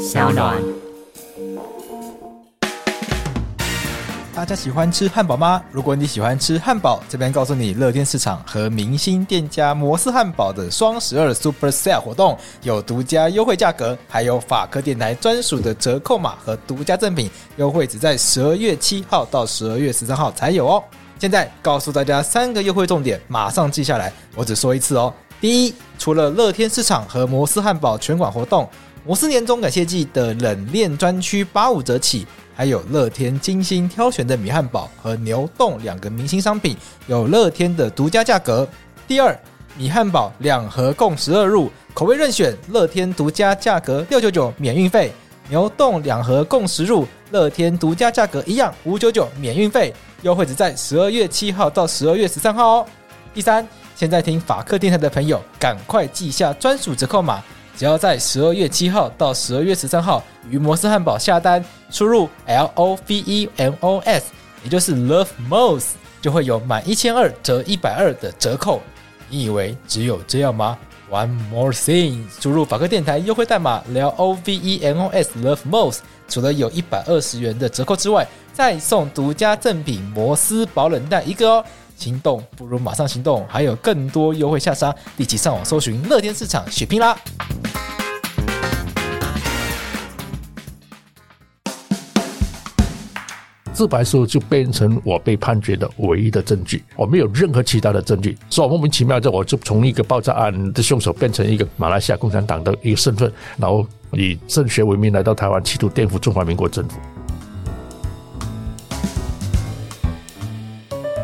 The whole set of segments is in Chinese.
小暖。大家喜欢吃汉堡吗？如果你喜欢吃汉堡，这边告诉你，乐天市场和明星店家摩斯汉堡的双十二 Super Sale 活动有独家优惠价格，还有法克电台专属的折扣码和独家赠品，优惠只在十二月七号到十二月十三号才有哦。现在告诉大家三个优惠重点，马上记下来，我只说一次哦。第一，除了乐天市场和摩斯汉堡全馆活动，摩斯年终感谢季的冷链专区八五折起。还有乐天精心挑选的米汉堡和牛丼两个明星商品，有乐天的独家价格。第二，米汉堡两盒共十二入，口味任选，乐天独家价格六九九免运费；牛丼两盒共十入，乐天独家价格一样五九九免运费。优惠只在十二月七号到十二月十三号哦。第三，现在听法客电台的朋友，赶快记下专属折扣码。只要在十二月七号到十二月十三号于摩斯汉堡下单，输入 L O V E M O S，也就是 Love Most，就会有满一千二折一百二的折扣。你以为只有这样吗？One more thing，输入法克电台优惠代码 L O V E M O S Love Most，除了有一百二十元的折扣之外，再送独家赠品摩斯保冷袋一个哦。心动不如马上行动，还有更多优惠下杀，立即上网搜寻乐天市场血拼啦！自白书就变成我被判决的唯一的证据，我没有任何其他的证据，所以莫名其妙的我就从一个爆炸案的凶手变成一个马来西亚共产党的一个身份，然后以政学为名来到台湾，企图颠覆中华民国政府。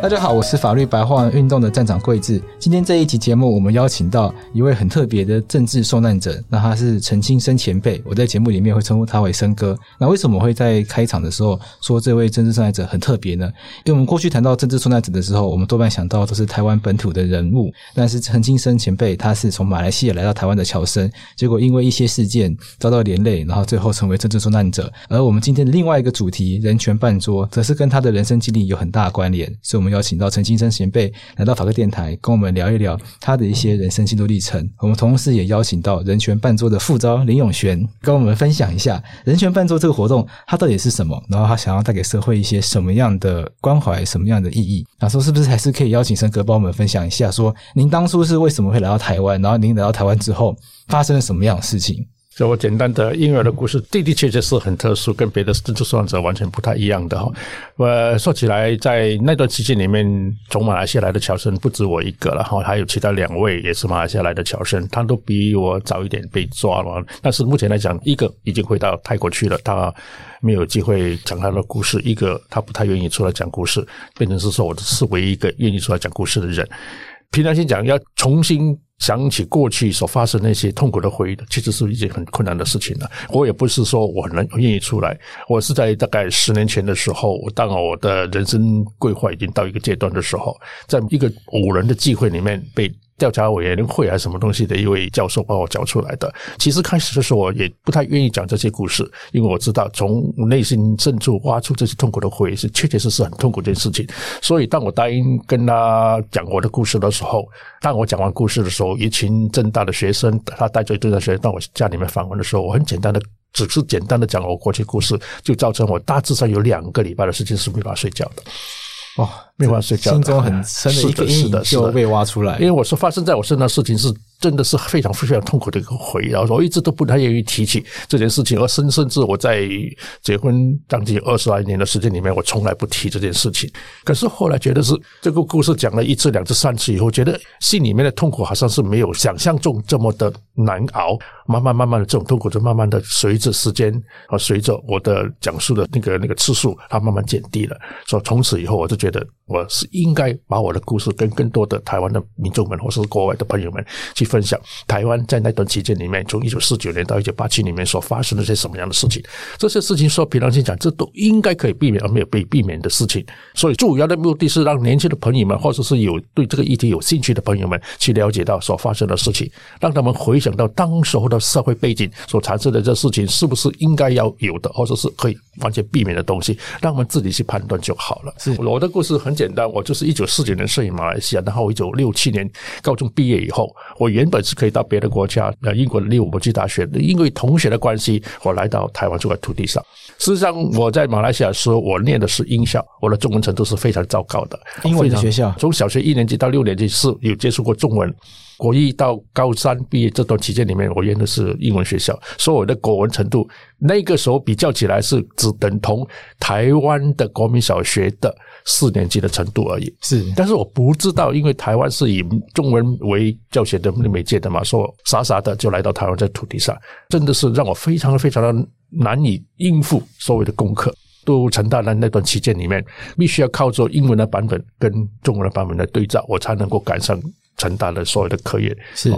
大家好，我是法律白话运动的站长贵智。今天这一集节目，我们邀请到一位很特别的政治受难者，那他是陈清生前辈。我在节目里面会称呼他为生哥。那为什么会在开场的时候说这位政治受难者很特别呢？因为我们过去谈到政治受难者的时候，我们多半想到都是台湾本土的人物，但是陈清生前辈他是从马来西亚来到台湾的侨生，结果因为一些事件遭到连累，然后最后成为政治受难者。而我们今天的另外一个主题“人权办桌”则是跟他的人生经历有很大的关联，所以我们要。邀请到陈金生前辈来到法客电台，跟我们聊一聊他的一些人生心路历程。我们同时也邀请到人权办桌的副招林永璇，跟我们分享一下人权办桌这个活动它到底是什么，然后他想要带给社会一些什么样的关怀、什么样的意义。那说是不是还是可以邀请生哥帮我们分享一下，说您当初是为什么会来到台湾，然后您来到台湾之后发生了什么样的事情？就我简单的婴儿的故事，的的确确是很特殊，跟别的政治受难者完全不太一样的哈。我说起来，在那段期间里面，从马来西亚来的侨生不止我一个了哈，还有其他两位也是马来西亚来的侨生，他都比我早一点被抓了。但是目前来讲，一个已经回到泰国去了，他没有机会讲他的故事；一个他不太愿意出来讲故事，变成是说我是唯一一个愿意出来讲故事的人。平常心讲，要重新。想起过去所发生那些痛苦的回忆，其实是一件很困难的事情了。我也不是说我能愿意出来，我是在大概十年前的时候，当我的人生规划已经到一个阶段的时候，在一个五人的聚会里面被。调查委员会还是什么东西的一位教授帮我叫出来的。其实开始的时候我也不太愿意讲这些故事，因为我知道从内心深处挖出这些痛苦的回忆是确确实实很痛苦的一件事情。所以当我答应跟他讲我的故事的时候，当我讲完故事的时候，一群正大的学生，他带着一堆的学生到我家里面访问的时候，我很简单的，只是简单的讲我过去故事，就造成我大致上有两个礼拜的时间是没法睡觉的。哦，没法睡觉，心中很深的一个阴影就被挖出来。因为我说发生在我身上的事情是。真的是非常非常痛苦的一个回忆，然后我一直都不太愿意提起这件事情，而甚甚至我在结婚将近二十来年的时间里面，我从来不提这件事情。可是后来觉得是这个故事讲了一次、两次、三次以后，觉得心里面的痛苦好像是没有想象中这么的难熬。慢慢慢慢的，这种痛苦就慢慢的随着时间和随着我的讲述的那个那个次数，它慢慢减低了。所以从此以后，我就觉得我是应该把我的故事跟更多的台湾的民众们，或是国外的朋友们去。分享台湾在那段期间里面，从一九四九年到一九八七里面所发生的些什么样的事情，这些事情说平常心讲，这都应该可以避免而没有被避免的事情。所以主要的目的是让年轻的朋友们，或者是有对这个议题有兴趣的朋友们，去了解到所发生的事情，让他们回想到当时候的社会背景所产生的这事情，是不是应该要有的，或者是可以完全避免的东西，让我们自己去判断就好了。是我的故事很简单，我就是一九四九年摄影马来西亚，然后一九六七年高中毕业以后，我原本是可以到别的国家，呃，英国的利物浦去大学，因为同学的关系，我来到台湾这块土地上。事实上，我在马来西亚的时候，我念的是英校，我的中文程度是非常糟糕的。英文的学校，从小学一年级到六年级是有接触过中文。国一到高三毕业这段期间里面，我念的是英文学校，所以我的国文程度那个时候比较起来是只等同台湾的国民小学的四年级的程度而已。是，但是我不知道，因为台湾是以中文为教学的媒介的嘛，说傻傻的就来到台湾这土地上，真的是让我非常非常的难以应付所谓的功课。读成大的那段期间里面，必须要靠着英文的版本跟中文的版本来对照，我才能够赶上。成大的所有的课业是，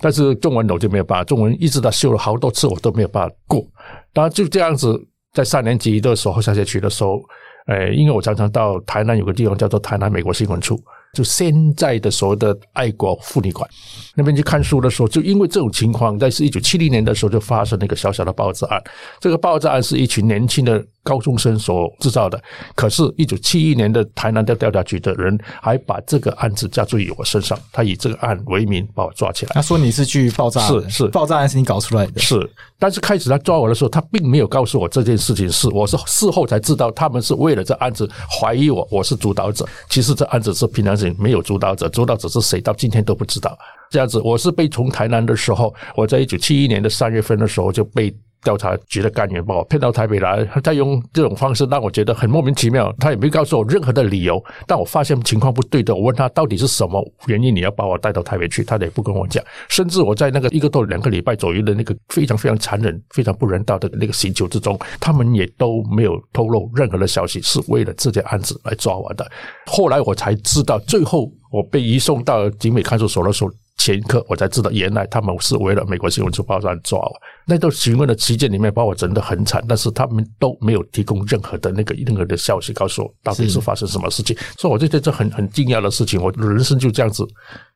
但是中文我就没有办法，中文一直到修了好多次，我都没有办法过。当然就这样子，在三年级的时候下学期的时候，诶，因为我常常到台南有个地方叫做台南美国新闻处，就现在的所谓的爱国妇女馆那边去看书的时候，就因为这种情况，在是一九七零年的时候就发生了一个小小的爆炸案。这个爆炸案是一群年轻的。高中生所制造的，可是，一九七一年的台南的调查局的人还把这个案子加注于我身上，他以这个案为名把我抓起来。他说你是去爆炸，是是爆炸案是你搞出来的，是。但是开始他抓我的时候，他并没有告诉我这件事情是，我是事后才知道，他们是为了这案子怀疑我，我是主导者。其实这案子是平常人没有主导者，主导者是谁，到今天都不知道。这样子，我是被从台南的时候，我在一九七一年的三月份的时候就被。调查局的干员把我骗到台北来，他用这种方式让我觉得很莫名其妙。他也没告诉我任何的理由，但我发现情况不对的，我问他到底是什么原因你要把我带到台北去，他也不跟我讲。甚至我在那个一个多两个礼拜左右的那个非常非常残忍、非常不人道的那个刑求之中，他们也都没有透露任何的消息，是为了这件案子来抓我的。后来我才知道，最后我被移送到警美看守所的时候。前一刻我才知道，原来他们是为了美国新闻处爆炸案抓我。那段询问的期间里面，把我整得很惨，但是他们都没有提供任何的那个任何的消息告诉我到底是发生什么事情。所以我就觉得这很很惊讶的事情，我的人生就这样子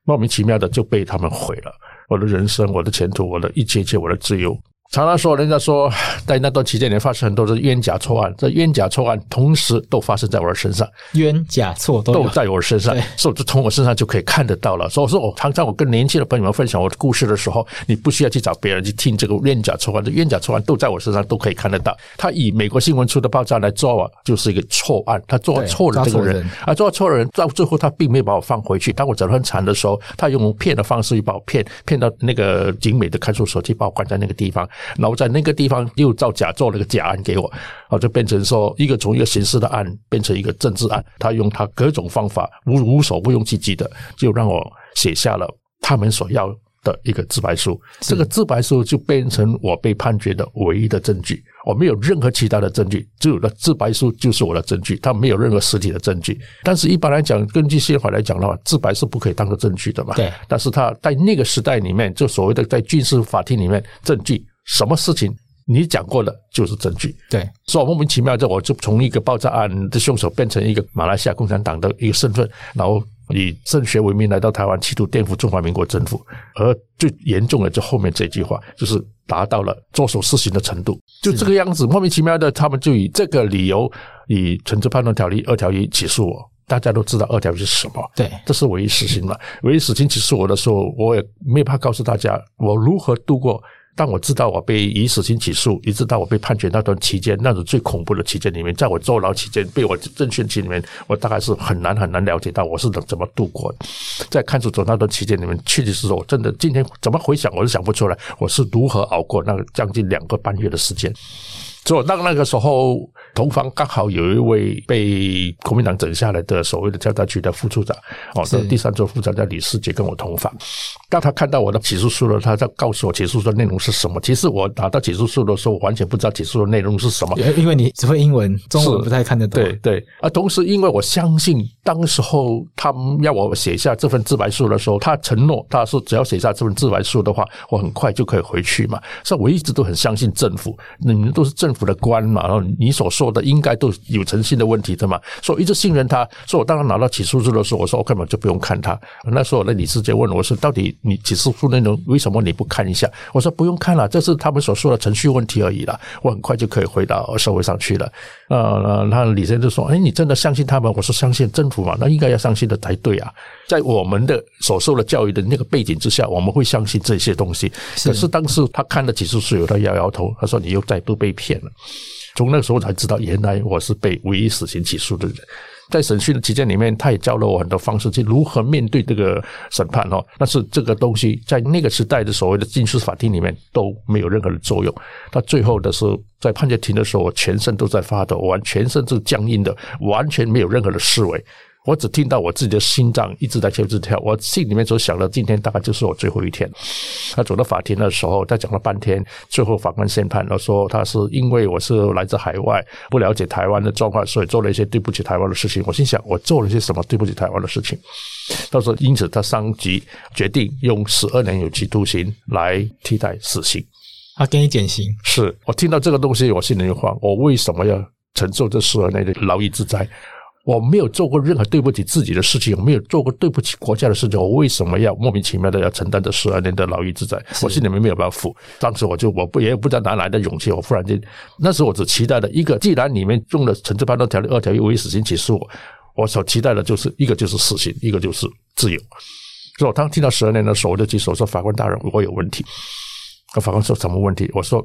莫名其妙的就被他们毁了，我的人生、我的前途、我的一切一切、我的自由。常常说，人家说，在那段期间里发生很多的冤假错案，这冤假错案同时都发生在我的身上，冤假错都，都在我身上，所以就从我身上就可以看得到了。所以说我常常我跟年轻的朋友们分享我的故事的时候，你不需要去找别人去听这个冤假错案，这冤假错案都在我身上都可以看得到。他以美国新闻出的爆炸来抓我，就是一个错案，他抓错了这个人，而抓错了人，到最后他并没有把我放回去。当我走得很惨的时候，他用骗的方式去把我骗骗到那个景美的看守所去，把我关在那个地方，然后在那个地方。又造假做了个假案给我，啊，就变成说一个从一个刑事的案变成一个政治案，他用他各种方法无无所不用其极的，就让我写下了他们所要的一个自白书。这个自白书就变成我被判决的唯一的证据，我没有任何其他的证据，只有的自白书就是我的证据，他没有任何实体的证据。但是一般来讲，根据宪法来讲的话，自白是不可以当做证据的嘛？对。但是他在那个时代里面，就所谓的在军事法庭里面，证据什么事情？你讲过的就是证据，对，所以莫名其妙的，我就从一个爆炸案的凶手变成一个马来西亚共产党的一个身份，然后以政学为名来到台湾，企图颠覆中华民国政府。而最严重的，就后面这句话，就是达到了作首私刑的程度，就这个样子，莫名其妙的，他们就以这个理由，以惩治判断条例二条一起诉我。大家都知道二条一是什么，对，这是唯一死刑嘛？唯一死刑起诉我的时候，我也没法告诉大家我如何度过。但我知道我被以死刑起诉，一直到我被判决那段期间，那种最恐怖的期间里面，在我坐牢期间，被我正讯期里面，我大概是很难很难了解到我是怎怎么度过的。在看守所那段期间里面，确实是我真的今天怎么回想，我都想不出来我是如何熬过那个将近两个半月的时间。所以，当那个时候，同房刚好有一位被国民党整下来的所谓的调查局的副处长，哦，这第三座副长叫李世杰，跟我同房。当他看到我的起诉书了，他在告诉我起诉书的内容是什么。其实我拿到起诉书的时候，我完全不知道起诉的内容是什么，因为你只会英文，中文不太看得懂。对对，而同时，因为我相信，当时候他们要我写下这份自白书的时候，他承诺他说只要写下这份自白书的话，我很快就可以回去嘛。所以我一直都很相信政府，你们都是政政府的官嘛，然后你所说的应该都有诚信的问题的嘛，所以一直信任他。所以我当然拿到起诉书的时候，我说我根本就不用看他。那时候我的理事长问我说：“到底你起诉书内容为什么你不看一下？”我说：“不用看了，这是他们所说的程序问题而已了，我很快就可以回到社会上去了。”呃，那李先生就说：“哎，你真的相信他们？”我说：“相信政府嘛，那应该要相信的才对啊。”在我们的所受的教育的那个背景之下，我们会相信这些东西。可是当时他看了起诉书，有他摇摇头，他说：“你又再度被骗了。”从那个时候才知道，原来我是被唯一死刑起诉的人。在审讯的期间里面，他也教了我很多方式，去如何面对这个审判哦。但是这个东西在那个时代的所谓的军事法庭里面都没有任何的作用。到最后的时候，在判决庭的时候，我全身都在发抖，完全身是僵硬的，完全没有任何的思维。我只听到我自己的心脏一直在跳，一直跳。我心里面所想的，今天大概就是我最后一天。他走到法庭的时候，他讲了半天，最后法官宣判，他说他是因为我是来自海外，不了解台湾的状况，所以做了一些对不起台湾的事情。我心想，我做了些什么对不起台湾的事情？他说，因此他上级决定用十二年有期徒刑来替代死刑。他给你减刑？是我听到这个东西，我心里就慌。我为什么要承受这十二年的牢狱之灾？我没有做过任何对不起自己的事情，我没有做过对不起国家的事情，我为什么要莫名其妙的要承担这十二年的牢狱之灾？我心里面没有办法负。当时我就我不也不知道哪来的勇气，我忽然间那时候我只期待了一个，既然你们用了惩治犯罪条例二条一唯一死刑起诉我，我所期待的就是一个就是死刑，一个就是自由。所以我当听到十二年的时候，我就举手说：“法官大人，我有问题。”法官说：“什么问题？”我说。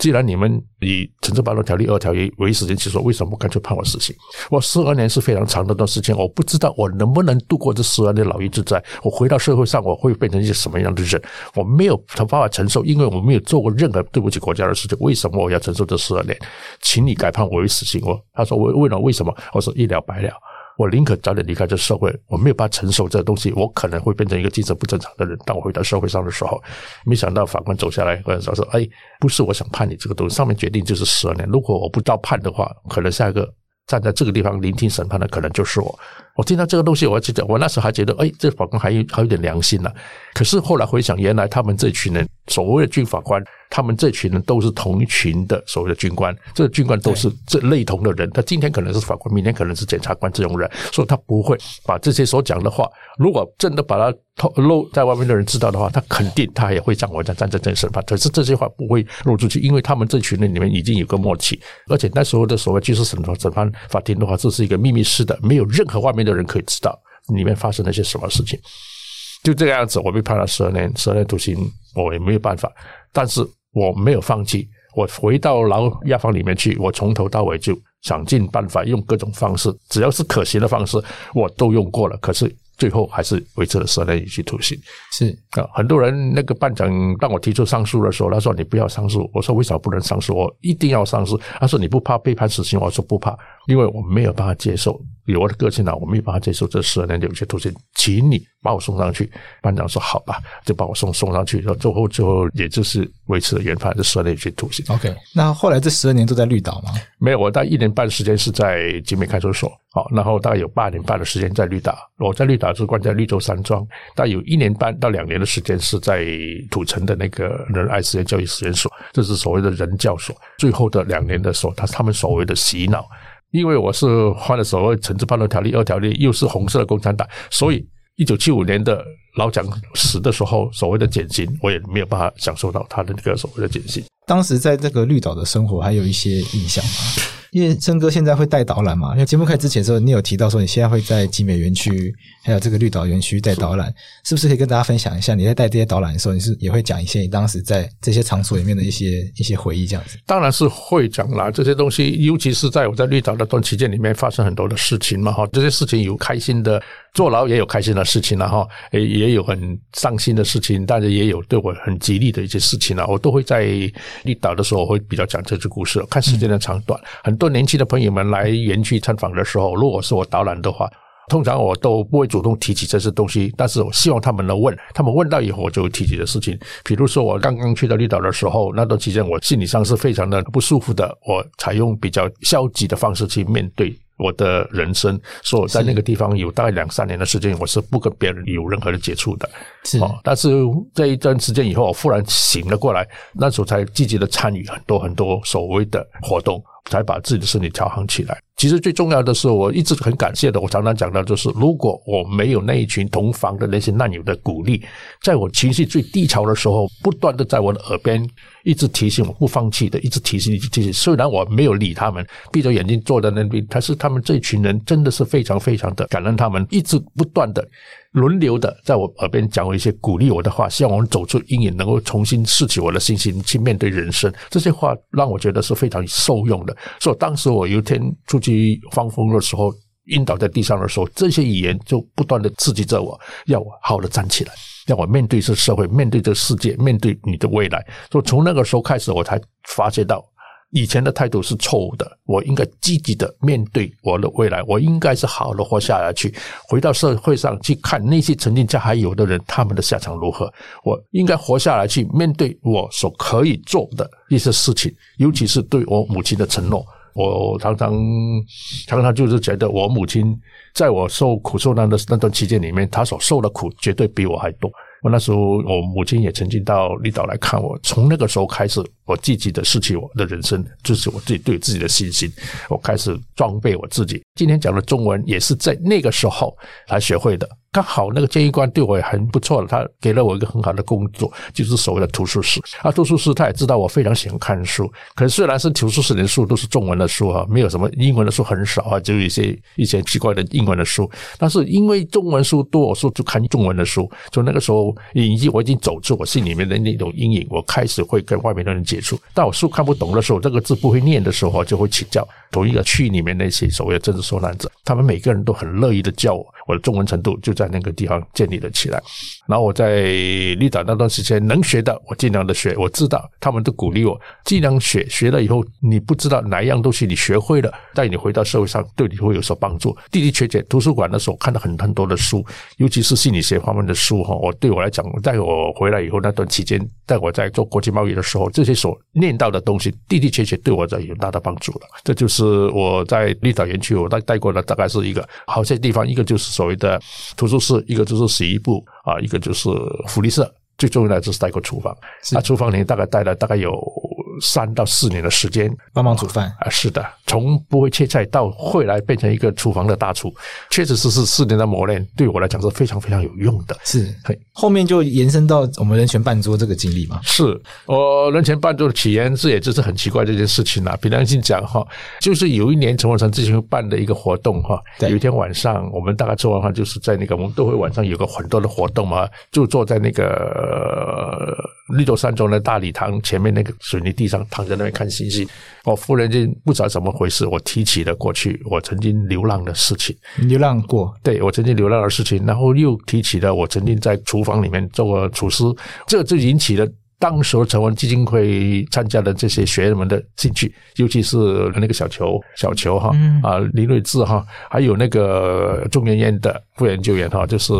既然你们以《惩治犯罪条例》二条一为死刑起诉，为什么干脆判我死刑？我十二年是非常长的一段时间，我不知道我能不能度过这十二年牢狱之灾。我回到社会上，我会变成一些什么样的人？我没有办法承受，因为我没有做过任何对不起国家的事情。为什么我要承受这十二年？请你改判我为死刑。我他说我问了为什么？我说一了百了。我宁可早点离开这社会，我没有办法承受这东西，我可能会变成一个精神不正常的人。当我回到社会上的时候，没想到法官走下来，跟我说：“哎，不是我想判你这个东西，上面决定就是十二年。如果我不照判的话，可能下一个站在这个地方聆听审判的可能就是我。”我听到这个东西，我记得我那时候还觉得，哎，这法官还有还有点良心呢、啊。可是后来回想，原来他们这群人所谓的军法官。他们这群人都是同一群的所谓的军官，这个军官都是这类同的人。他今天可能是法官，明天可能是检察官这种人，所以他不会把这些所讲的话，如果真的把他透露在外面的人知道的话，他肯定他也会像我这样站在这里审判。可是这些话不会露出去，因为他们这群人里面已经有个默契，而且那时候的所谓军事审判审判法庭的话，这是一个秘密式的，没有任何外面的人可以知道里面发生了些什么事情。就这个样子，我被判了十二年，十二年徒刑，我也没有办法，但是。我没有放弃，我回到牢押房里面去，我从头到尾就想尽办法，用各种方式，只要是可行的方式，我都用过了。可是最后还是维持了十二年有期徒刑。是啊，很多人那个班长当我提出上诉的时候，他说：“你不要上诉。”我说：“为什么不能上诉？我一定要上诉。”他说：“你不怕被判死刑？”我说：“不怕，因为我没有办法接受。”有我的个性呢，我没法接受这十二年的有期徒刑，请你把我送上去。班长说：“好吧，就把我送送上去。”然后最后最后也就是维持了原判，这十二年有期徒刑。OK，那后来这十二年都在绿岛吗？没有，我大概一年半的时间是在集美看守所。好，然后大概有八年半的时间在绿岛。我在绿岛是关在绿洲山庄，大概有一年半到两年的时间是在土城的那个仁爱实验教育实验所，这是所谓的人教所。最后的两年的时候，他他们所谓的洗脑。因为我是犯了所谓《惩治叛乱条例》二条例，又是红色的共产党，所以一九七五年的老蒋死的时候，所谓的减刑，我也没有办法享受到他的那个所谓的减刑。当时在这个绿岛的生活，还有一些印象吗？因为森哥现在会带导览嘛，因为节目开始之前的时候，你有提到说你现在会在集美园区还有这个绿岛园区带导览，是，是不是可以跟大家分享一下？你在带这些导览的时候，你是也会讲一些你当时在这些场所里面的一些一些回忆这样子？当然是会讲啦，这些东西，尤其是在我在绿岛那段期间里面发生很多的事情嘛，哈，这些事情有开心的。坐牢也有开心的事情了哈，也也有很伤心的事情，但是也有对我很激励的一些事情了。我都会在绿岛的时候，会比较讲这些故事，看时间的长短。很多年轻的朋友们来园区参访的时候，如果是我导览的话，通常我都不会主动提起这些东西，但是我希望他们能问，他们问到以后，我就提起的事情。比如说我刚刚去到绿岛的时候，那段期间我心理上是非常的不舒服的，我采用比较消极的方式去面对。我的人生，所以我在那个地方有大概两三年的时间，我是不跟别人有任何的接触的。是，但是这一段时间以后，我忽然醒了过来，那时候才积极的参与很多很多所谓的活动。才把自己的身体调好起来。其实最重要的是，我一直很感谢的。我常常讲到，就是如果我没有那一群同房的那些难友的鼓励，在我情绪最低潮的时候，不断的在我的耳边一直提醒我不放弃的，一直提醒，一直提醒。虽然我没有理他们，闭着眼睛坐在那边，但是他们这群人真的是非常非常的感恩，他们一直不断的。轮流的在我耳边讲我一些鼓励我的话，希望我们走出阴影，能够重新拾起我的信心去面对人生。这些话让我觉得是非常受用的。所以当时我有一天出去放风的时候，晕倒在地上的时候，这些语言就不断的刺激着我，要我好的站起来，让我面对这社会，面对这世界，面对你的未来。所以从那个时候开始，我才发觉到。以前的态度是错误的，我应该积极的面对我的未来，我应该是好的活下来去，回到社会上去看那些曾经家还有的人，他们的下场如何。我应该活下来去面对我所可以做的一些事情，尤其是对我母亲的承诺。我常常常常就是觉得，我母亲在我受苦受难的那段期间里面，她所受的苦绝对比我还多。我那时候，我母亲也曾经到离岛来看我。从那个时候开始，我积极的失去我的人生，就是我自己对自己的信心。我开始装备我自己。今天讲的中文也是在那个时候才学会的。刚好那个监狱官对我也很不错的，他给了我一个很好的工作，就是所谓的图书室。啊，图书室他也知道我非常喜欢看书，可是虽然是图书室里的书都是中文的书啊，没有什么英文的书很少啊，就有一些一些奇怪的英文的书。但是因为中文书多，我说就看中文的书。从那个时候，已经我已经走出我心里面的那种阴影，我开始会跟外面的人接触。当我书看不懂的时候，这个字不会念的时候，就会请教同一个区里面那些所谓的政治受难者，他们每个人都很乐意的教我，我的中文程度就在那个地方建立了起来。然后我在绿岛那段时间能学的，我尽量的学。我知道他们都鼓励我尽量学，学了以后你不知道哪一样东西你学会了，带你回到社会上对你会有所帮助。的的确确，图书馆的时候看到很很多的书，尤其是心理学方面的书哈。我对我来讲，在我回来以后那段期间，在我在做国际贸易的时候，这些所念到的东西的的确确对我在有大的帮助了。这就是我在绿岛园区我带带过的大概是一个好些地方，一个就是所谓的图书室，一个就是洗衣部啊，一个就是福利社，最重要的就是带过厨房。那厨房里大概带了大概有。三到四年的时间帮忙煮饭啊，是的，从不会切菜到会来变成一个厨房的大厨，确实是是四年的磨练，对我来讲是非常非常有用的。是，后面就延伸到我们人权办桌这个经历嘛。是，我人权办桌的起源是也就是很奇怪这件事情啊。凭良心讲哈，就是有一年陈文成之前办的一个活动哈，有一天晚上我们大概做完饭就是在那个我们都会晚上有个很多的活动嘛，就坐在那个绿洲山庄的大礼堂前面那个水泥地上躺在那边看星星，我忽然间不知道怎么回事，我提起了过去我曾经流浪的事情。流浪过？对，我曾经流浪的事情，然后又提起了我曾经在厨房里面做过厨师，这就引起了。当时成文基金会参加的这些学员们的兴趣，尤其是那个小球、小球哈啊林瑞智哈，还有那个中研院的副研究员哈，就是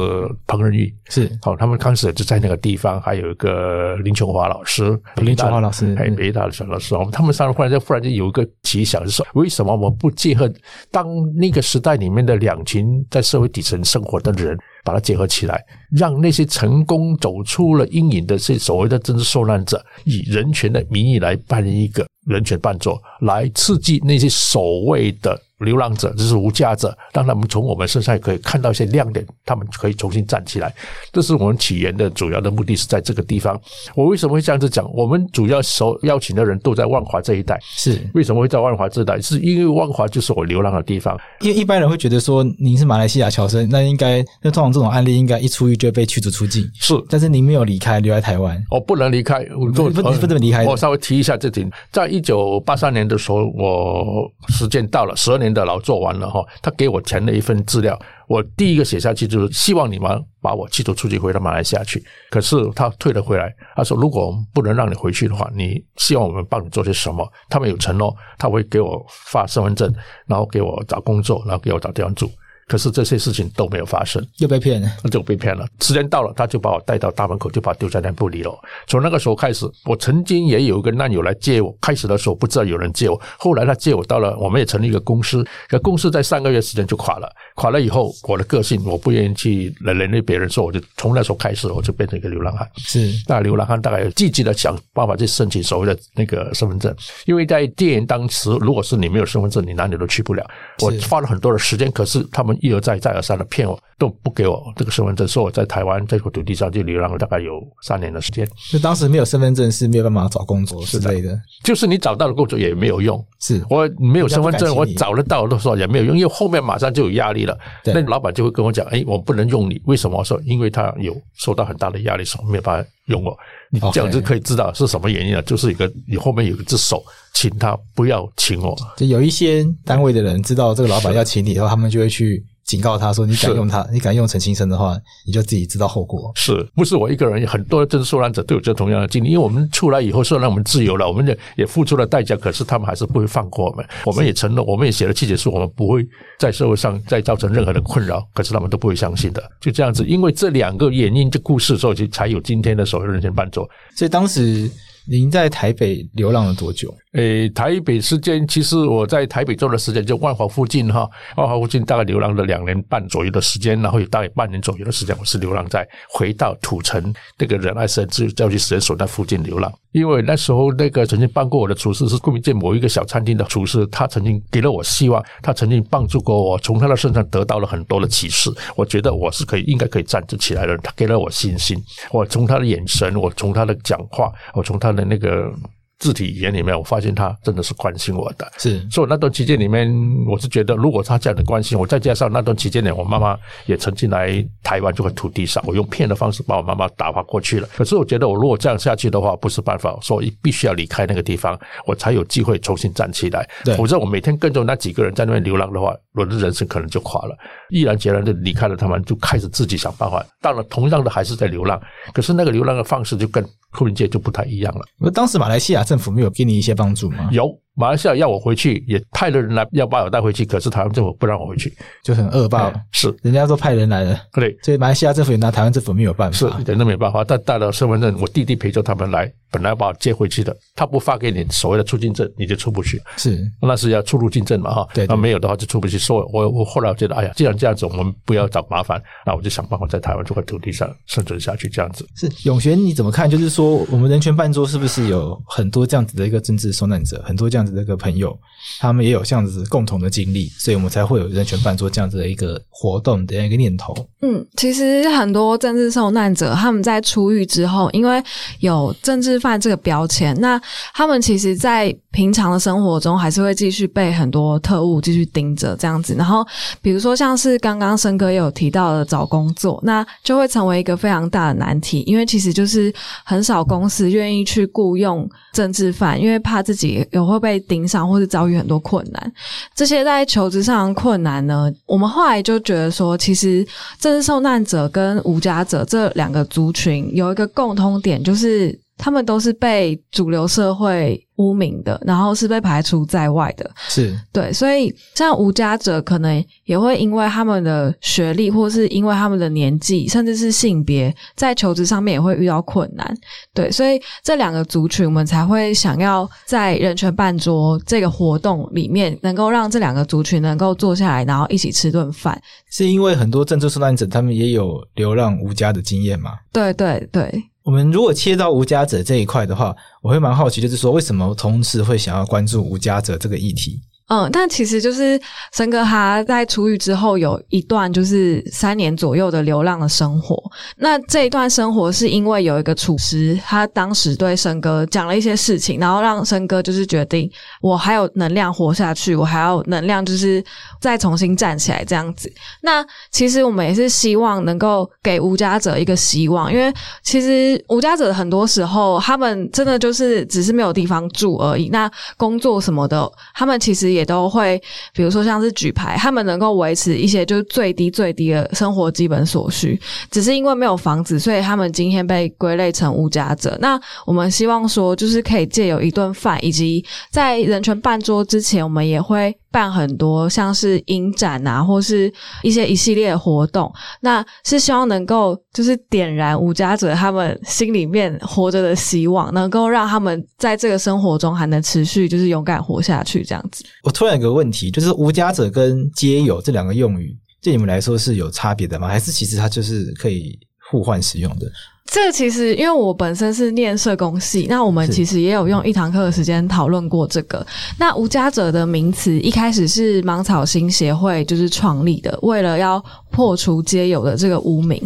彭仁玉是好，他们开始就在那个地方，还有一个林琼华老师，林琼华老师，还有北大的小老师，我们他们三人忽然间忽然间有一个奇想，就是说为什么我们不结合当那个时代里面的两群在社会底层生活的人？把它结合起来，让那些成功走出了阴影的这所谓的政治受难者，以人权的名义来办一个人权办桌，来刺激那些所谓的。流浪者就是无家者，让他们从我们身上可以看到一些亮点，他们可以重新站起来。这是我们起源的主要的目的，是在这个地方。我为什么会这样子讲？我们主要所邀请的人都在万华这一带。是为什么会在万华这一带？是因为万华就是我流浪的地方。因为一般人会觉得说，您是马来西亚侨生，那应该那通常这种案例应该一出狱就被驱逐出境。是，但是您没有离开，留在台湾。我不能离开，我不不不能离开。我稍微提一下这点，在一九八三年的时候，我时间到了，十二年的劳做完了哈，他给我填了一份资料，我第一个写下去就是希望你们把我驱逐出去回到马来西亚去。可是他退了回来，他说如果我们不能让你回去的话，你希望我们帮你做些什么？他们有承诺，他会给我发身份证，然后给我找工作，然后给我找地方住。可是这些事情都没有发生，又被骗了，就被骗了。时间到了，他就把我带到大门口，就把我丢在那不理了。从那个时候开始，我曾经也有一个难友来接我。开始的时候不知道有人接我，后来他接我到了，我们也成立一个公司。可公司在三个月时间就垮了，垮了以后，我的个性我不愿意去连累别人，说我就从那时候开始，我就变成一个流浪汉。是，那流浪汉大概有积极的想办法去申请所谓的那个身份证，因为在电影当时，如果是你没有身份证，你哪里都去不了。我花了很多的时间，可是他们一而再再而三的骗我，都不给我这个身份证，说我在台湾这块土地上就流浪了大概有三年的时间。就当时没有身份证是没有办法找工作之类的，就是你找到了工作也没有用。是我没有身份证，我找得到的时候也没有用，因为后面马上就有压力了。那老板就会跟我讲：“哎，我不能用你，为什么？”我说：“因为他有受到很大的压力，所以没有办法用我。”你这样子可以知道是什么原因了，就是一个你后面有一只手，请他不要请我。就有一些单位的人知道这个老板要请你，然后他们就会去。警告他说：“你敢用他，你敢用陈先生的话，你就自己知道后果。是不是我一个人？很多政治受难者都有这同样的经历。因为我们出来以后，虽然我们自由了，我们也也付出了代价，可是他们还是不会放过我们。我们也承诺，我们也写了契约书，我们不会在社会上再造成任何的困扰。可是他们都不会相信的。就这样子，因为这两个原因，这故事所以才有今天的所谓人权伴奏。所以当时。”您在台北流浪了多久？诶，台北时间其实我在台北做的时间就万华附近哈，万华附近大概流浪了两年半左右的时间，然后有大概半年左右的时间，我是流浪在回到土城那个仁爱森林教育实验所那附近流浪。因为那时候那个曾经帮过我的厨师是国民街某一个小餐厅的厨师，他曾经给了我希望，他曾经帮助过我，从他的身上得到了很多的启示。我觉得我是可以应该可以站得起来的，他给了我信心。我从他的眼神，我从他的讲话，我从他的那个。字体语言里面，我发现他真的是关心我的，是。所以那段期间里面，我是觉得，如果他这样的关心我，再加上那段期间呢，我妈妈也曾经来台湾这块土地上，我用骗的方式把我妈妈打发过去了。可是我觉得，我如果这样下去的话，不是办法，所以必须要离开那个地方，我才有机会重新站起来。对，否则我每天跟着那几个人在那边流浪的话，我的人生可能就垮了。毅然决然的离开了他们，就开始自己想办法。当然，同样的还是在流浪，可是那个流浪的方式就跟牯岭街就不太一样了。那当时马来西亚政府没有给你一些帮助吗？有。马来西亚要我回去，也派了人来要把我带回去，可是台湾政府不让我回去，就很恶霸。是，人家都派人来了，对，所以马来西亚政府也拿台湾政府没有办法，是，人都没办法。但带了身份证，我弟弟陪着他们来，本来把我接回去的，他不发给你所谓的出境证，你就出不去。是，那是要出入境证嘛，哈，对，那没有的话就出不去。所以我我后来我觉得，哎呀，既然这样子，我们不要找麻烦，那我就想办法在台湾这块土地上生存下去，这样子。是，永璇你怎么看？就是说，我们人权办桌是不是有很多这样子的一个政治受难者，很多这样子的一个朋友？他们也有这样子共同的经历，所以我们才会有人权办做这样子的一个活动的一个念头。嗯，其实很多政治受难者他们在出狱之后，因为有政治犯这个标签，那他们其实，在平常的生活中还是会继续被很多特务继续盯着这样子。然后，比如说像是刚刚申哥也有提到的找工作，那就会成为一个非常大的难题，因为其实就是很少公司愿意去雇佣政治犯，因为怕自己也会被被盯上或。是遭遇很多困难，这些在求职上困难呢，我们后来就觉得说，其实政治受难者跟无家者这两个族群有一个共通点，就是他们都是被主流社会污名的，然后是被排除在外的，是对，所以像无家者可能也会因为他们的学历，或是因为他们的年纪，甚至是性别，在求职上面也会遇到困难。对，所以这两个族群，我们才会想要在人权办桌这个活动里面，能够让这两个族群能够坐下来，然后一起吃顿饭。是因为很多政治受难者，他们也有流浪无家的经验吗？对对对。我们如果切到无家者这一块的话，我会蛮好奇，就是说为什么同时会想要关注无家者这个议题？嗯，但其实就是生哥他在出狱之后有一段就是三年左右的流浪的生活。那这一段生活是因为有一个厨师，他当时对生哥讲了一些事情，然后让生哥就是决定我还有能量活下去，我还有能量就是再重新站起来这样子。那其实我们也是希望能够给无家者一个希望，因为其实无家者很多时候他们真的就是只是没有地方住而已。那工作什么的，他们其实也。也都会，比如说像是举牌，他们能够维持一些就是最低最低的生活基本所需，只是因为没有房子，所以他们今天被归类成无家者。那我们希望说，就是可以借由一顿饭，以及在人权办桌之前，我们也会办很多像是影展啊，或是一些一系列活动，那是希望能够就是点燃无家者他们心里面活着的希望，能够让他们在这个生活中还能持续就是勇敢活下去这样子。我突然有个问题，就是无家者跟皆有这两个用语，对你们来说是有差别的吗？还是其实它就是可以互换使用的？这个其实，因为我本身是念社工系，那我们其实也有用一堂课的时间讨论过这个。那无家者的名词一开始是芒草心协会就是创立的，为了要破除皆有的这个污名。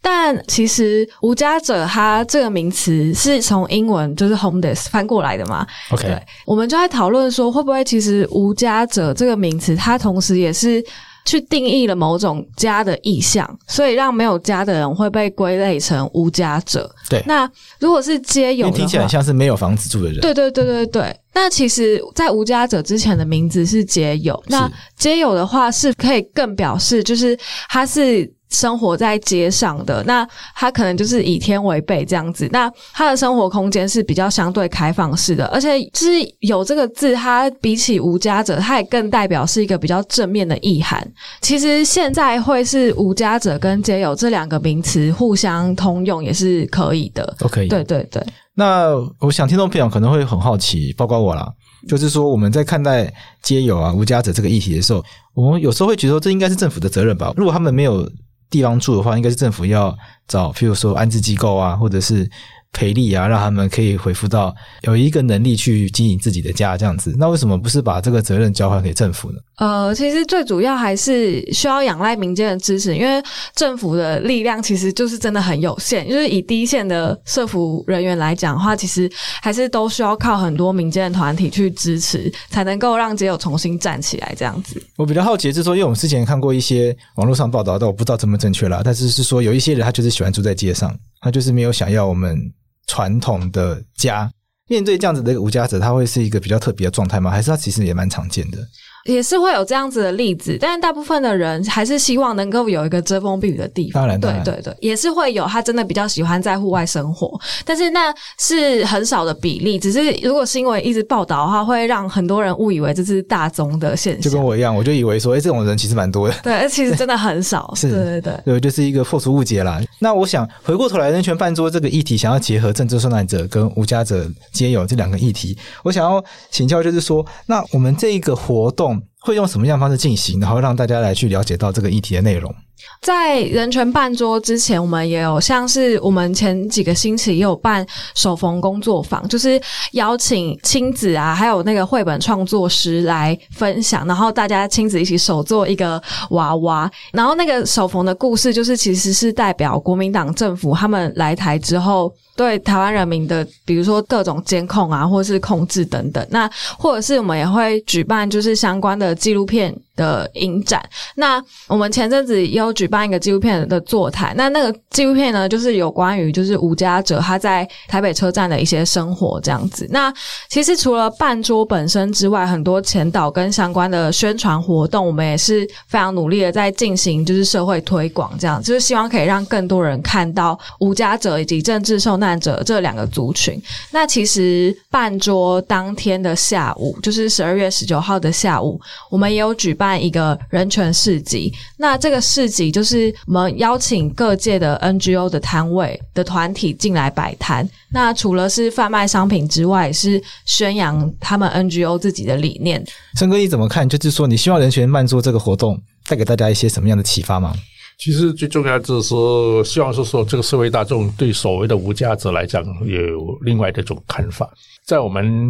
但其实无家者它这个名词是从英文就是 homeless 翻过来的嘛？OK，对，我们就在讨论说，会不会其实无家者这个名词，它同时也是。去定义了某种家的意象，所以让没有家的人会被归类成无家者。对，那如果是街友，听起来像是没有房子住的人。对对对对对。那其实，在无家者之前的名字是街友。那街友的话，是可以更表示，就是他是。生活在街上的，那他可能就是以天为被这样子，那他的生活空间是比较相对开放式的，而且就是有这个字，它比起无家者，它也更代表是一个比较正面的意涵。其实现在会是无家者跟街友这两个名词互相通用也是可以的，都可以。对对对。那我想听众朋友可能会很好奇，包括我啦，就是说我们在看待街友啊、无家者这个议题的时候，我们有时候会觉得说这应该是政府的责任吧？如果他们没有。地方住的话，应该是政府要找，譬如说安置机构啊，或者是。赔利啊，让他们可以回复到有一个能力去经营自己的家这样子。那为什么不是把这个责任交还给政府呢？呃，其实最主要还是需要仰赖民间的支持，因为政府的力量其实就是真的很有限。就是以第一线的社服人员来讲的话，其实还是都需要靠很多民间的团体去支持，才能够让街友重新站起来这样子。我比较好奇的是说，因为我们之前看过一些网络上报道，但我不知道正不正确啦。但是是说有一些人他就是喜欢住在街上，他就是没有想要我们。传统的家，面对这样子的一个无家者，他会是一个比较特别的状态吗？还是他其实也蛮常见的？也是会有这样子的例子，但是大部分的人还是希望能够有一个遮风避雨的地方。当然，当然，对对对，也是会有他真的比较喜欢在户外生活，但是那是很少的比例。只是如果新闻一直报道的话，会让很多人误以为这是大宗的现象。就跟我一样，我就以为说，哎，这种人其实蛮多的。对，其实真的很少。是，对对对，对，就是一个破除误解啦。那我想回过头来，人权饭桌这个议题，想要结合政治受难者跟无家者皆有这两个议题，我想要请教，就是说，那我们这一个活动。会用什么样方式进行，然后让大家来去了解到这个议题的内容？在人权办桌之前，我们也有像是我们前几个星期也有办手缝工作坊，就是邀请亲子啊，还有那个绘本创作师来分享，然后大家亲子一起手做一个娃娃，然后那个手缝的故事，就是其实是代表国民党政府他们来台之后。对台湾人民的，比如说各种监控啊，或是控制等等，那或者是我们也会举办就是相关的纪录片的影展。那我们前阵子也有举办一个纪录片的座谈，那那个纪录片呢，就是有关于就是吴家哲他在台北车站的一些生活这样子。那其实除了办桌本身之外，很多前导跟相关的宣传活动，我们也是非常努力的在进行，就是社会推广，这样就是希望可以让更多人看到吴家哲以及政治受难者这两个族群。那其实办桌当天的下午，就是十二月十九号的下午，我们也有举办一个人权市集。那这个市集就是我们邀请各界的 NGO 的摊位的团体进来摆摊。那除了是贩卖商品之外，是宣扬他们 NGO 自己的理念。森哥，你怎么看？就是说，你希望人权漫做这个活动带给大家一些什么样的启发吗？其实最重要就是说，希望是说，这个社会大众对所谓的无价值来讲，有另外的一种看法。在我们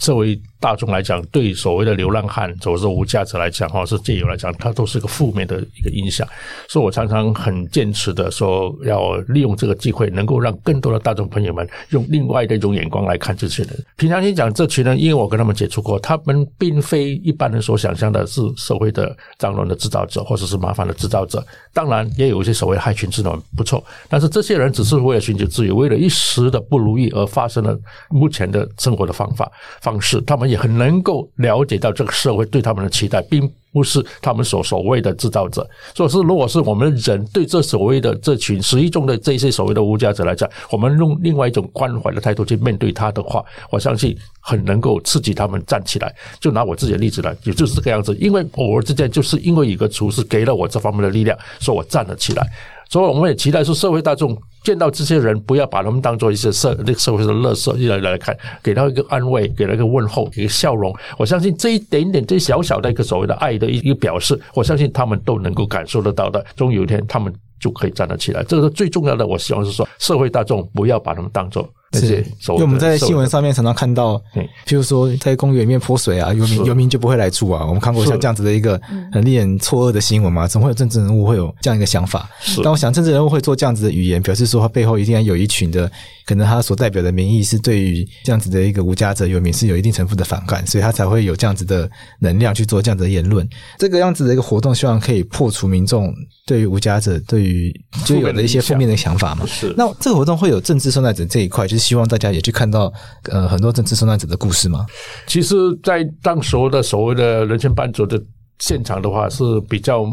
这位大众来讲，对所谓的流浪汉，或者说无价值来讲，或者是街友来讲，它都是个负面的一个印象。所以我常常很坚持的说，要利用这个机会，能够让更多的大众朋友们用另外的一种眼光来看这些人。平常心讲，这群人，因为我跟他们接触过，他们并非一般人所想象的是社会的脏乱的制造者，或者是麻烦的制造者。当然，也有一些所谓害群之马不错，但是这些人只是为了寻求自由，为了一时的不如意而发生了目前的生活的方法方式，他们也很能够了解到这个社会对他们的期待，并不是他们所所谓的制造者。所以是，如果是我们人对这所谓的这群十一中的这些所谓的无家者来讲，我们用另外一种关怀的态度去面对他的话，我相信很能够刺激他们站起来。就拿我自己的例子来，也就是这个样子。因为偶尔之间，就是因为一个厨师给了我这方面的力量，所以我站了起来。所以我们也期待说，社会大众见到这些人，不要把他们当做一些社那个社会的垃圾一来来看，给他一个安慰，给他一个问候，一个笑容。我相信这一点点，这小小的一个所谓的爱的一个表示，我相信他们都能够感受得到的。终有一天，他们就可以站得起来。这个是最重要的。我希望是说，社会大众不要把他们当做。是，因为我们在新闻上面常常看到，譬如说在公园里面泼水啊，游民游民就不会来住啊。我们看过像这样子的一个很令人错愕的新闻嘛？怎么会有政治人物会有这样一个想法？但我想政治人物会做这样子的语言，表示说他背后一定要有一群的，可能他所代表的民意是对于这样子的一个无家者游民是有一定程度的反感，所以他才会有这样子的能量去做这样子的言论。这个样子的一个活动，希望可以破除民众对于无家者对于就有的一些负面的想法嘛？是。那这个活动会有政治受难者这一块，就是。希望大家也去看到呃很多政治受难者的故事吗？其实，在当时候的所谓的人权办桌的现场的话，是比较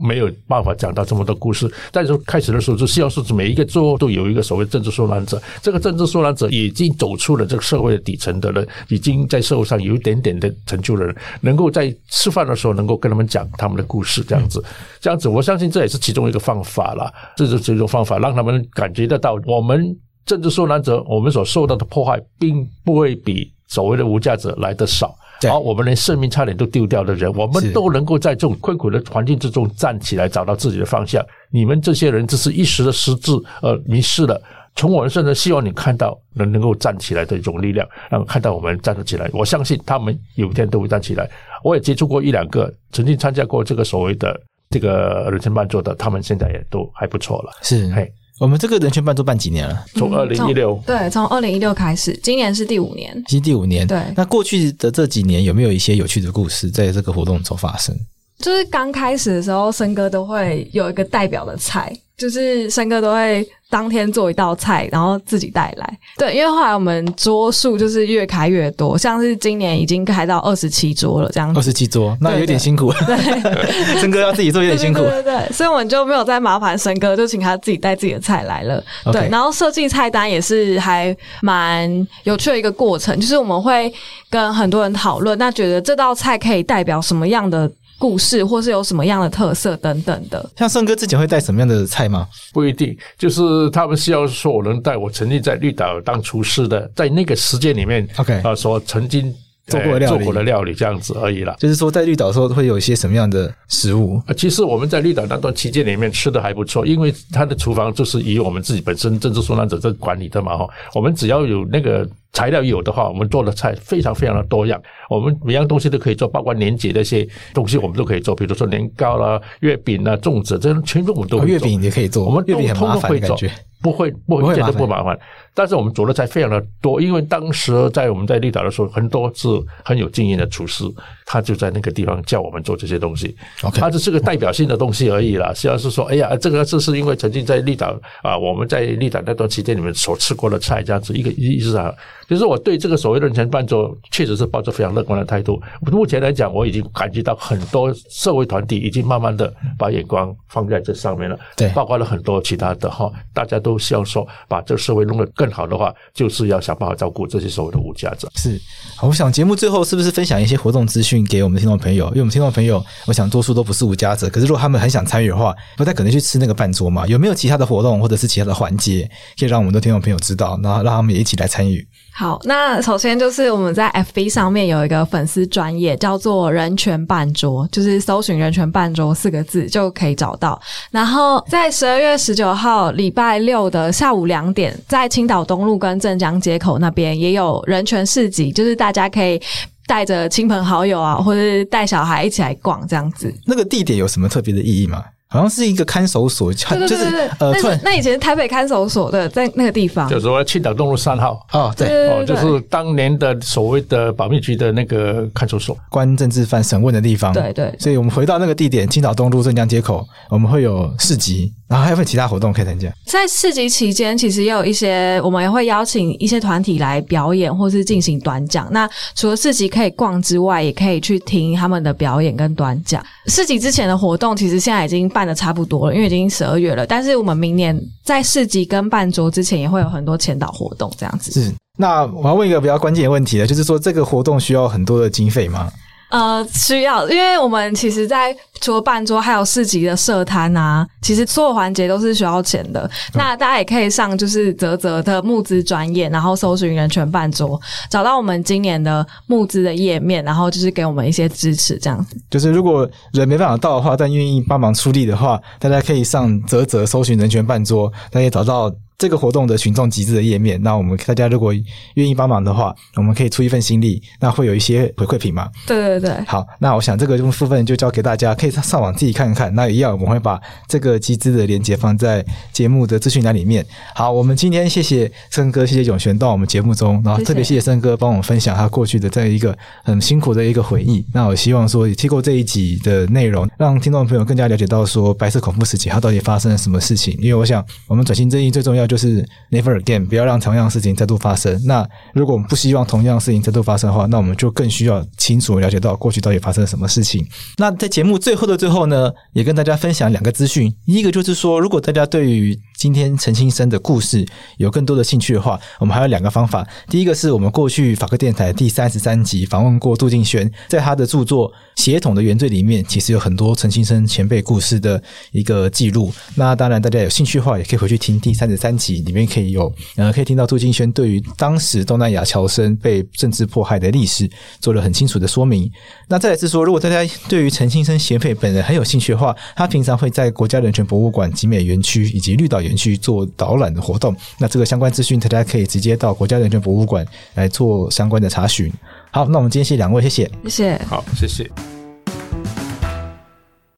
没有办法讲到这么多故事。但是开始的时候，就希望是每一个桌都有一个所谓政治受难者。这个政治受难者已经走出了这个社会的底层的人，已经在社会上有一点点的成就的人，能够在吃饭的时候能够跟他们讲他们的故事，这样子，这样子，我相信这也是其中一个方法了。这是其中一种方法，让他们感觉得到我们。政治受难者，我们所受到的破坏，并不会比所谓的无价者来得少。而我们连生命差点都丢掉的人，我们都能够在这种困苦的环境之中站起来，找到自己的方向。你们这些人只是一时的失智呃迷失了。从我们身上希望你看到能能够站起来的一种力量，让看到我们站得起来。我相信他们有一天都会站起来。我也接触过一两个曾经参加过这个所谓的这个人权办桌的，他们现在也都还不错了。是，嘿。我们这个人权办都办几年了？从二零一六，对，从二零一六开始，今年是第五年，已经第五年。对，那过去的这几年有没有一些有趣的故事在这个活动中发生？就是刚开始的时候，森哥都会有一个代表的菜。就是森哥都会当天做一道菜，然后自己带来。对，因为后来我们桌数就是越开越多，像是今年已经开到二十七桌了，这样子。二十七桌，那有点辛苦。对，森哥要自己做有点辛苦。对对，对对，所以我们就没有再麻烦森哥，就请他自己带自己的菜来了。Okay. 对，然后设计菜单也是还蛮有趣的一个过程，就是我们会跟很多人讨论，那觉得这道菜可以代表什么样的故事，或是有什么样的特色等等的。像盛哥自己会带什么样的菜吗？不一定，就是他们需要说我能带我曾经在绿岛当厨师的，在那个时间里面，OK 啊，说曾经做过做过的料理这样子而已啦。就是说在绿岛的时候会有一些什么样的食物？啊，其实我们在绿岛那段期间里面吃的还不错，因为他的厨房就是以我们自己本身政治受难者在管理的嘛，哈，我们只要有那个。材料有的话，我们做的菜非常非常的多样，我们每样东西都可以做，包括年节的一些东西我们都可以做，比如说年糕啦、月饼啦、粽子，这些全部我们都。月饼也可以做，我们都通通会做。不会，不会，一点都不麻烦。但是我们做的菜非常的多，因为当时在我们在绿岛的时候，很多是很有经验的厨师，他就在那个地方叫我们做这些东西。他只是个代表性的东西而已啦。实际上是说，哎呀，这个这是因为曾经在绿岛啊，我们在绿岛那段期间里面所吃过的菜，这样子一个意思啊。就是我对这个所谓的人权伴奏，确实是抱着非常乐观的态度。目前来讲，我已经感觉到很多社会团体已经慢慢的把眼光放在这上面了，对，包括了很多其他的哈，大家都。都希望说把这个社会弄得更好的话，就是要想办法照顾这些所谓的无家者。是，我想节目最后是不是分享一些活动资讯给我们听众朋友？因为我们听众朋友，我想多数都不是无家者，可是如果他们很想参与的话，不太可能去吃那个饭桌嘛。有没有其他的活动或者是其他的环节，可以让我们的听众朋友知道，然后让他们也一起来参与？好，那首先就是我们在 FB 上面有一个粉丝专页，叫做“人权办桌”，就是搜寻“人权办桌”四个字就可以找到。然后在十二月十九号礼拜六的下午两点，在青岛东路跟镇江街口那边也有人权市集，就是大家可以带着亲朋好友啊，或者是带小孩一起来逛这样子。那个地点有什么特别的意义吗？好像是一个看守所，对对对对，就是呃，那那以前台北看守所的在那个地方，就是说青岛东路三号哦，对，哦，就是当年的所谓的保密局的那个看守所，关政治犯审问的地方，对对。所以我们回到那个地点，青岛东路镇江街口，我们会有市集。然后还有没有其他活动可以参加？在市集期间，其实也有一些，我们也会邀请一些团体来表演，或是进行短讲。那除了市集可以逛之外，也可以去听他们的表演跟短讲。市集之前的活动，其实现在已经办的差不多了，因为已经十二月了。但是我们明年在市集跟办桌之前，也会有很多前导活动，这样子。是。那我要问一个比较关键的问题了，就是说这个活动需要很多的经费吗？呃，需要，因为我们其实，在除了办桌，还有市集的设摊啊，其实所有环节都是需要钱的。嗯、那大家也可以上就是泽泽的募资专业，然后搜寻人权办桌，找到我们今年的募资的页面，然后就是给我们一些支持，这样子。就是如果人没办法到的话，但愿意帮忙出力的话，大家可以上泽泽搜寻人权办桌，大家找到。这个活动的群众集资的页面，那我们大家如果愿意帮忙的话，我们可以出一份心力，那会有一些回馈品嘛？对对对。好，那我想这个部分就交给大家，可以上网自己看一看。那一样，我们会把这个集资的链接放在节目的资讯栏里面。好，我们今天谢谢森哥，谢谢永璇到我们节目中，然后特别谢谢森哥帮我们分享他过去的这样一个很辛苦的一个回忆。那我希望说，也透过这一集的内容，让听众朋友更加了解到说白色恐怖时期它到底发生了什么事情。因为我想，我们转型正义最重要就是 never again，不要让同样的事情再度发生。那如果我们不希望同样的事情再度发生的话，那我们就更需要清楚了解到过去到底发生了什么事情。那在节目最后的最后呢，也跟大家分享两个资讯。一个就是说，如果大家对于今天陈清生的故事有更多的兴趣的话，我们还有两个方法。第一个是我们过去法客电台第三十三集访问过杜敬轩，在他的著作《血统的原罪》里面，其实有很多陈清生前辈故事的一个记录。那当然，大家有兴趣的话，也可以回去听第三十三集，里面可以有呃，可以听到杜敬轩对于当时东南亚侨生被政治迫害的历史做了很清楚的说明。那再来是说，如果大家对于陈清生前辈本人很有兴趣的话，他平常会在国家人权博物馆集美园区以及绿岛园区做导览的活动，那这个相关资讯大家可以直接到国家人权博物馆来做相关的查询。好，那我们今天谢谢两位，谢谢，谢谢，好，谢谢。